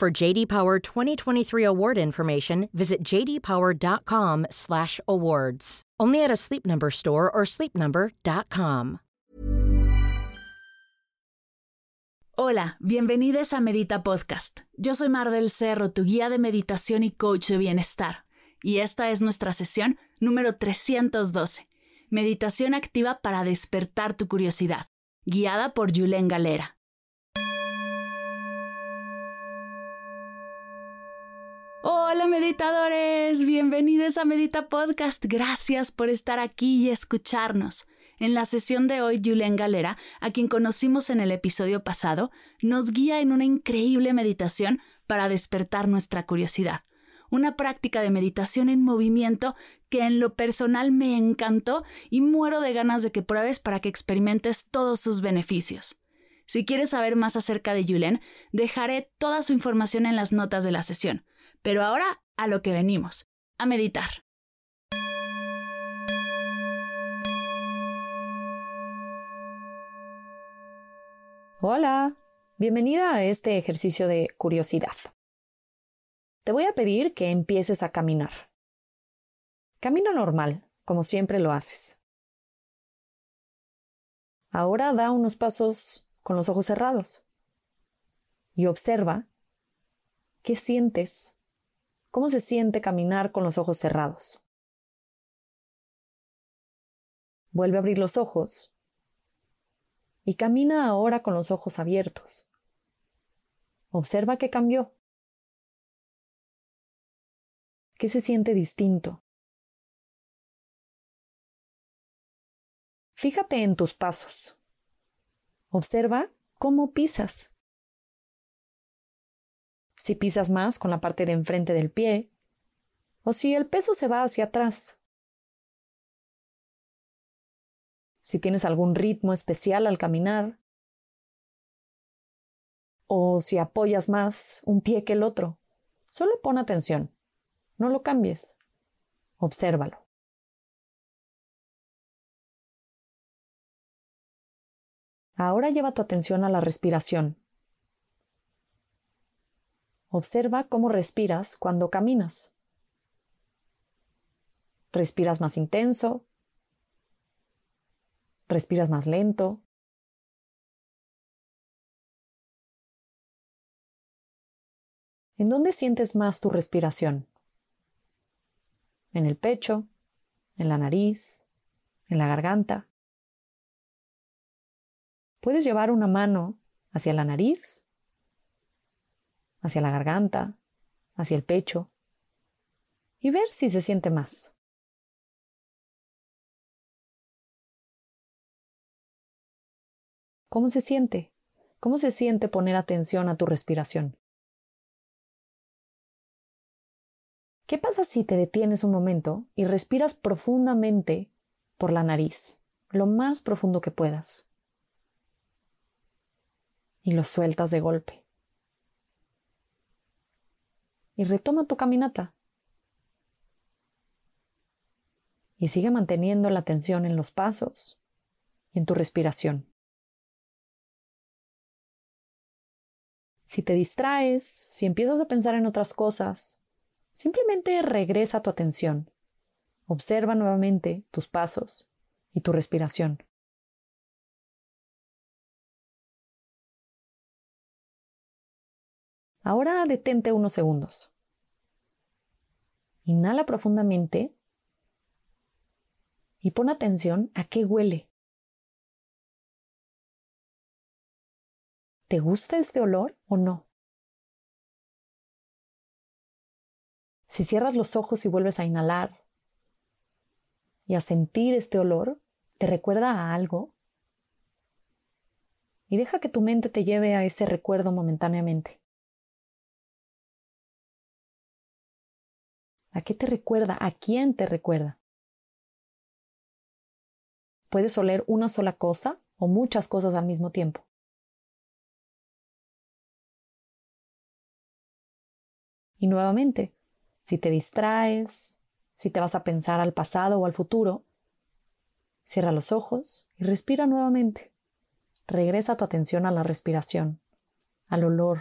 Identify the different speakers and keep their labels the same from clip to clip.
Speaker 1: For JD Power 2023 award information, visit jdpower.com/awards. Only at a Sleep Number store or sleepnumber.com.
Speaker 2: Hola, bienvenidos a Medita Podcast. Yo soy Mar del Cerro, tu guía de meditación y coach de bienestar, y esta es nuestra sesión número 312, Meditación activa para despertar tu curiosidad, guiada por Julen Galera. Hola meditadores, bienvenidos a Medita Podcast. Gracias por estar aquí y escucharnos. En la sesión de hoy, Julián Galera, a quien conocimos en el episodio pasado, nos guía en una increíble meditación para despertar nuestra curiosidad. Una práctica de meditación en movimiento que en lo personal me encantó y muero de ganas de que pruebes para que experimentes todos sus beneficios. Si quieres saber más acerca de Julen, dejaré toda su información en las notas de la sesión. Pero ahora a lo que venimos, a meditar.
Speaker 3: Hola, bienvenida a este ejercicio de curiosidad. Te voy a pedir que empieces a caminar. Camina normal, como siempre lo haces. Ahora da unos pasos con los ojos cerrados y observa qué sientes ¿Cómo se siente caminar con los ojos cerrados? Vuelve a abrir los ojos y camina ahora con los ojos abiertos. Observa qué cambió. ¿Qué se siente distinto? Fíjate en tus pasos. Observa cómo pisas si pisas más con la parte de enfrente del pie, o si el peso se va hacia atrás. Si tienes algún ritmo especial al caminar, o si apoyas más un pie que el otro, solo pon atención, no lo cambies, obsérvalo. Ahora lleva tu atención a la respiración. Observa cómo respiras cuando caminas. ¿Respiras más intenso? ¿Respiras más lento? ¿En dónde sientes más tu respiración? ¿En el pecho? ¿En la nariz? ¿En la garganta? Puedes llevar una mano hacia la nariz hacia la garganta, hacia el pecho, y ver si se siente más. ¿Cómo se siente? ¿Cómo se siente poner atención a tu respiración? ¿Qué pasa si te detienes un momento y respiras profundamente por la nariz, lo más profundo que puedas? Y lo sueltas de golpe y retoma tu caminata. Y sigue manteniendo la atención en los pasos y en tu respiración. Si te distraes, si empiezas a pensar en otras cosas, simplemente regresa tu atención. Observa nuevamente tus pasos y tu respiración. Ahora detente unos segundos. Inhala profundamente y pon atención a qué huele. ¿Te gusta este olor o no? Si cierras los ojos y vuelves a inhalar y a sentir este olor, ¿te recuerda a algo? Y deja que tu mente te lleve a ese recuerdo momentáneamente. ¿A qué te recuerda? ¿A quién te recuerda? Puedes oler una sola cosa o muchas cosas al mismo tiempo. Y nuevamente, si te distraes, si te vas a pensar al pasado o al futuro, cierra los ojos y respira nuevamente. Regresa tu atención a la respiración, al olor,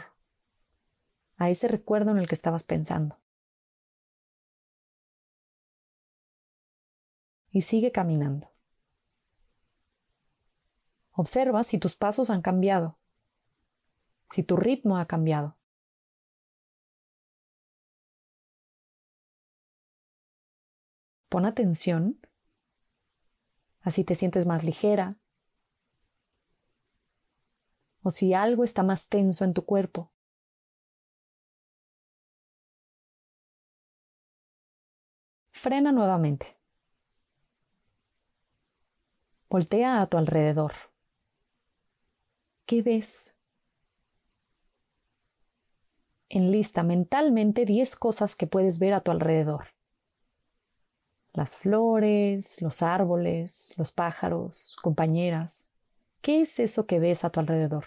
Speaker 3: a ese recuerdo en el que estabas pensando. Y sigue caminando. Observa si tus pasos han cambiado, si tu ritmo ha cambiado. Pon atención a si te sientes más ligera o si algo está más tenso en tu cuerpo. Frena nuevamente. Voltea a tu alrededor. ¿Qué ves? Enlista mentalmente 10 cosas que puedes ver a tu alrededor las flores, los árboles, los pájaros, compañeras. ¿Qué es eso que ves a tu alrededor?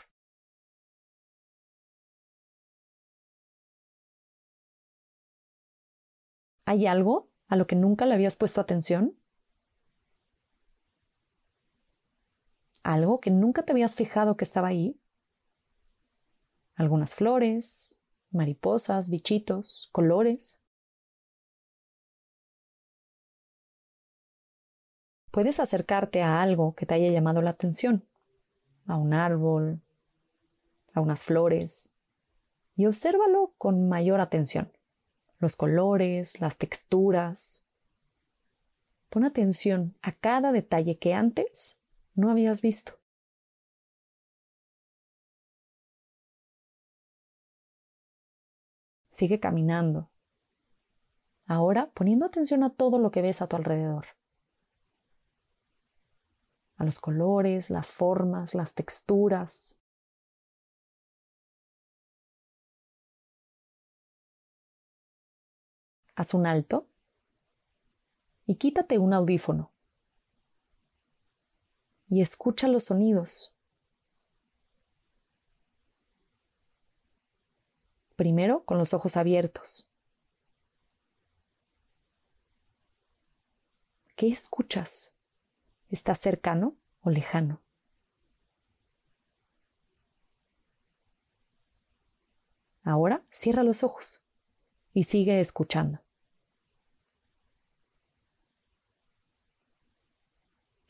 Speaker 3: ¿Hay algo a lo que nunca le habías puesto atención? ¿Algo que nunca te habías fijado que estaba ahí? Algunas flores, mariposas, bichitos, colores. puedes acercarte a algo que te haya llamado la atención, a un árbol, a unas flores, y obsérvalo con mayor atención. Los colores, las texturas. Pon atención a cada detalle que antes no habías visto. Sigue caminando. Ahora poniendo atención a todo lo que ves a tu alrededor a los colores, las formas, las texturas. Haz un alto y quítate un audífono y escucha los sonidos. Primero con los ojos abiertos. ¿Qué escuchas? ¿Está cercano o lejano? Ahora cierra los ojos y sigue escuchando.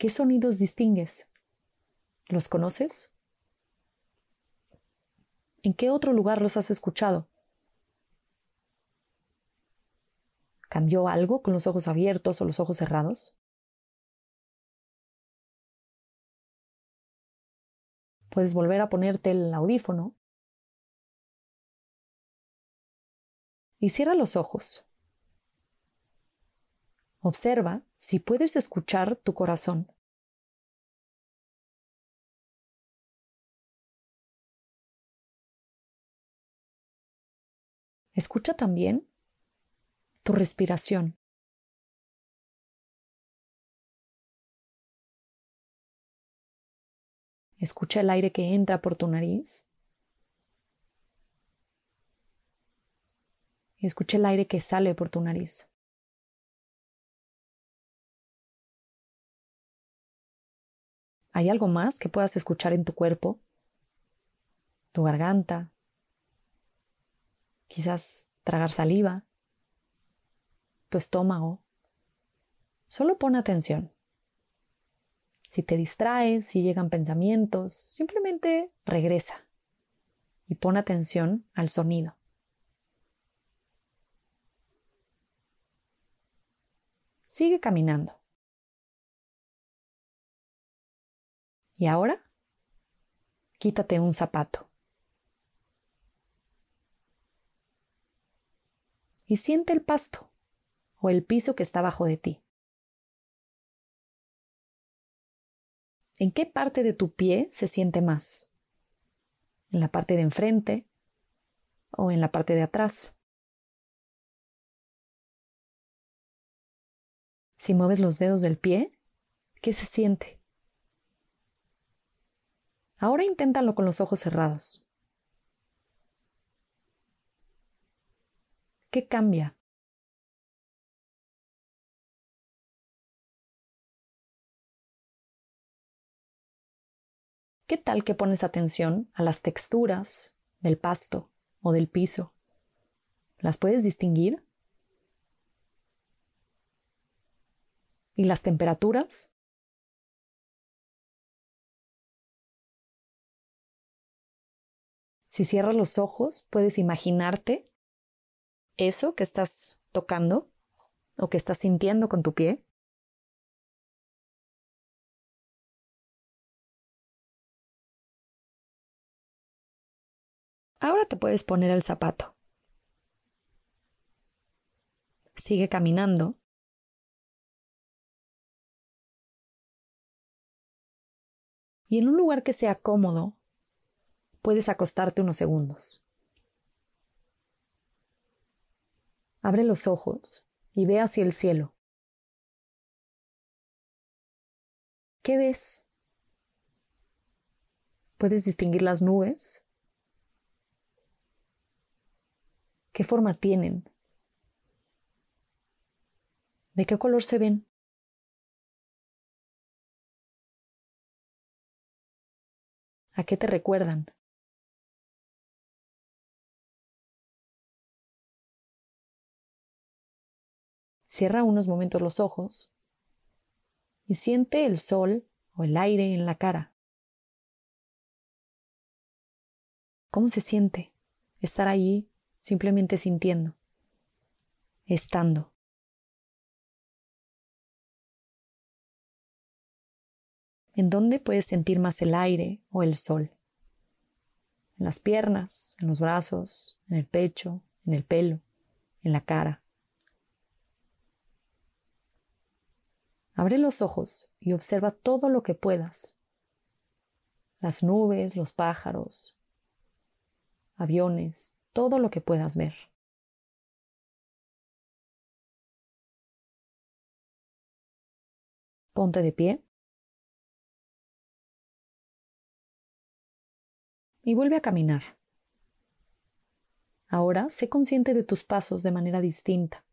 Speaker 3: ¿Qué sonidos distingues? ¿Los conoces? ¿En qué otro lugar los has escuchado? ¿Cambió algo con los ojos abiertos o los ojos cerrados? Puedes volver a ponerte el audífono y cierra los ojos. Observa si puedes escuchar tu corazón. Escucha también tu respiración. Escucha el aire que entra por tu nariz. Escucha el aire que sale por tu nariz. ¿Hay algo más que puedas escuchar en tu cuerpo? Tu garganta. Quizás tragar saliva. Tu estómago. Solo pon atención. Si te distraes, si llegan pensamientos, simplemente regresa y pon atención al sonido. Sigue caminando. Y ahora, quítate un zapato. Y siente el pasto o el piso que está bajo de ti. ¿En qué parte de tu pie se siente más? ¿En la parte de enfrente o en la parte de atrás? Si mueves los dedos del pie, ¿qué se siente? Ahora inténtalo con los ojos cerrados. ¿Qué cambia? ¿Qué tal que pones atención a las texturas del pasto o del piso? ¿Las puedes distinguir? ¿Y las temperaturas? Si cierras los ojos, puedes imaginarte eso que estás tocando o que estás sintiendo con tu pie. Ahora te puedes poner el zapato. Sigue caminando. Y en un lugar que sea cómodo, puedes acostarte unos segundos. Abre los ojos y ve hacia el cielo. ¿Qué ves? ¿Puedes distinguir las nubes? ¿Qué forma tienen? ¿De qué color se ven? ¿A qué te recuerdan? Cierra unos momentos los ojos y siente el sol o el aire en la cara. ¿Cómo se siente estar allí simplemente sintiendo, estando? ¿En dónde puedes sentir más el aire o el sol? En las piernas, en los brazos, en el pecho, en el pelo, en la cara. Abre los ojos y observa todo lo que puedas. Las nubes, los pájaros, aviones, todo lo que puedas ver. Ponte de pie. Y vuelve a caminar. Ahora sé consciente de tus pasos de manera distinta.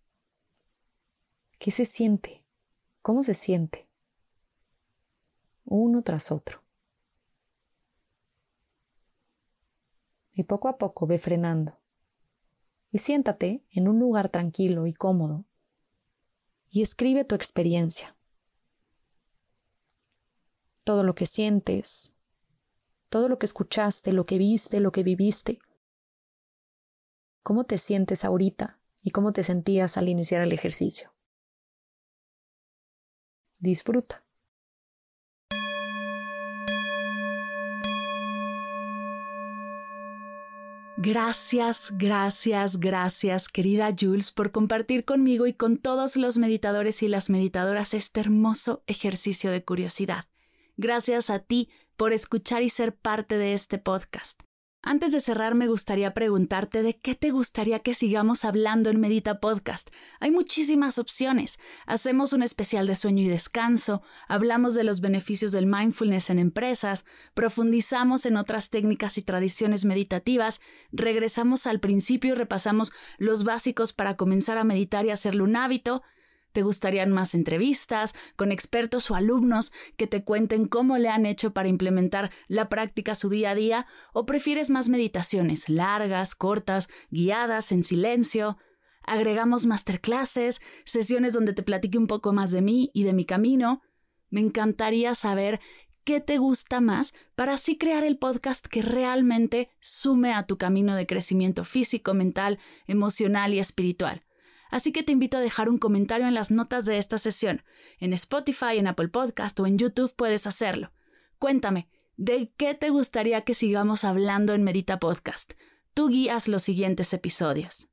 Speaker 3: ¿Qué se siente? ¿Cómo se siente? Uno tras otro. Y poco a poco ve frenando. Y siéntate en un lugar tranquilo y cómodo y escribe tu experiencia. Todo lo que sientes, todo lo que escuchaste, lo que viste, lo que viviste. ¿Cómo te sientes ahorita y cómo te sentías al iniciar el ejercicio? Disfruta.
Speaker 2: Gracias, gracias, gracias, querida Jules, por compartir conmigo y con todos los meditadores y las meditadoras este hermoso ejercicio de curiosidad. Gracias a ti por escuchar y ser parte de este podcast. Antes de cerrar, me gustaría preguntarte de qué te gustaría que sigamos hablando en Medita Podcast. Hay muchísimas opciones. Hacemos un especial de sueño y descanso, hablamos de los beneficios del mindfulness en empresas, profundizamos en otras técnicas y tradiciones meditativas, regresamos al principio y repasamos los básicos para comenzar a meditar y hacerlo un hábito, ¿Te gustarían más entrevistas con expertos o alumnos que te cuenten cómo le han hecho para implementar la práctica su día a día? ¿O prefieres más meditaciones largas, cortas, guiadas, en silencio? Agregamos masterclasses, sesiones donde te platique un poco más de mí y de mi camino. Me encantaría saber qué te gusta más para así crear el podcast que realmente sume a tu camino de crecimiento físico, mental, emocional y espiritual. Así que te invito a dejar un comentario en las notas de esta sesión. En Spotify, en Apple Podcast o en YouTube puedes hacerlo. Cuéntame, ¿de qué te gustaría que sigamos hablando en Medita Podcast? Tú guías los siguientes episodios.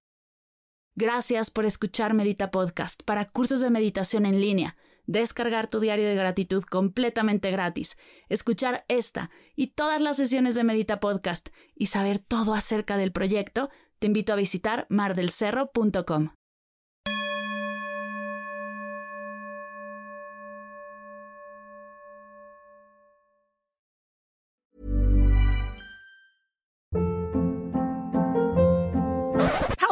Speaker 2: Gracias por escuchar Medita Podcast para cursos de meditación en línea, descargar tu diario de gratitud completamente gratis, escuchar esta y todas las sesiones de Medita Podcast y saber todo acerca del proyecto, te invito a visitar mardelcerro.com.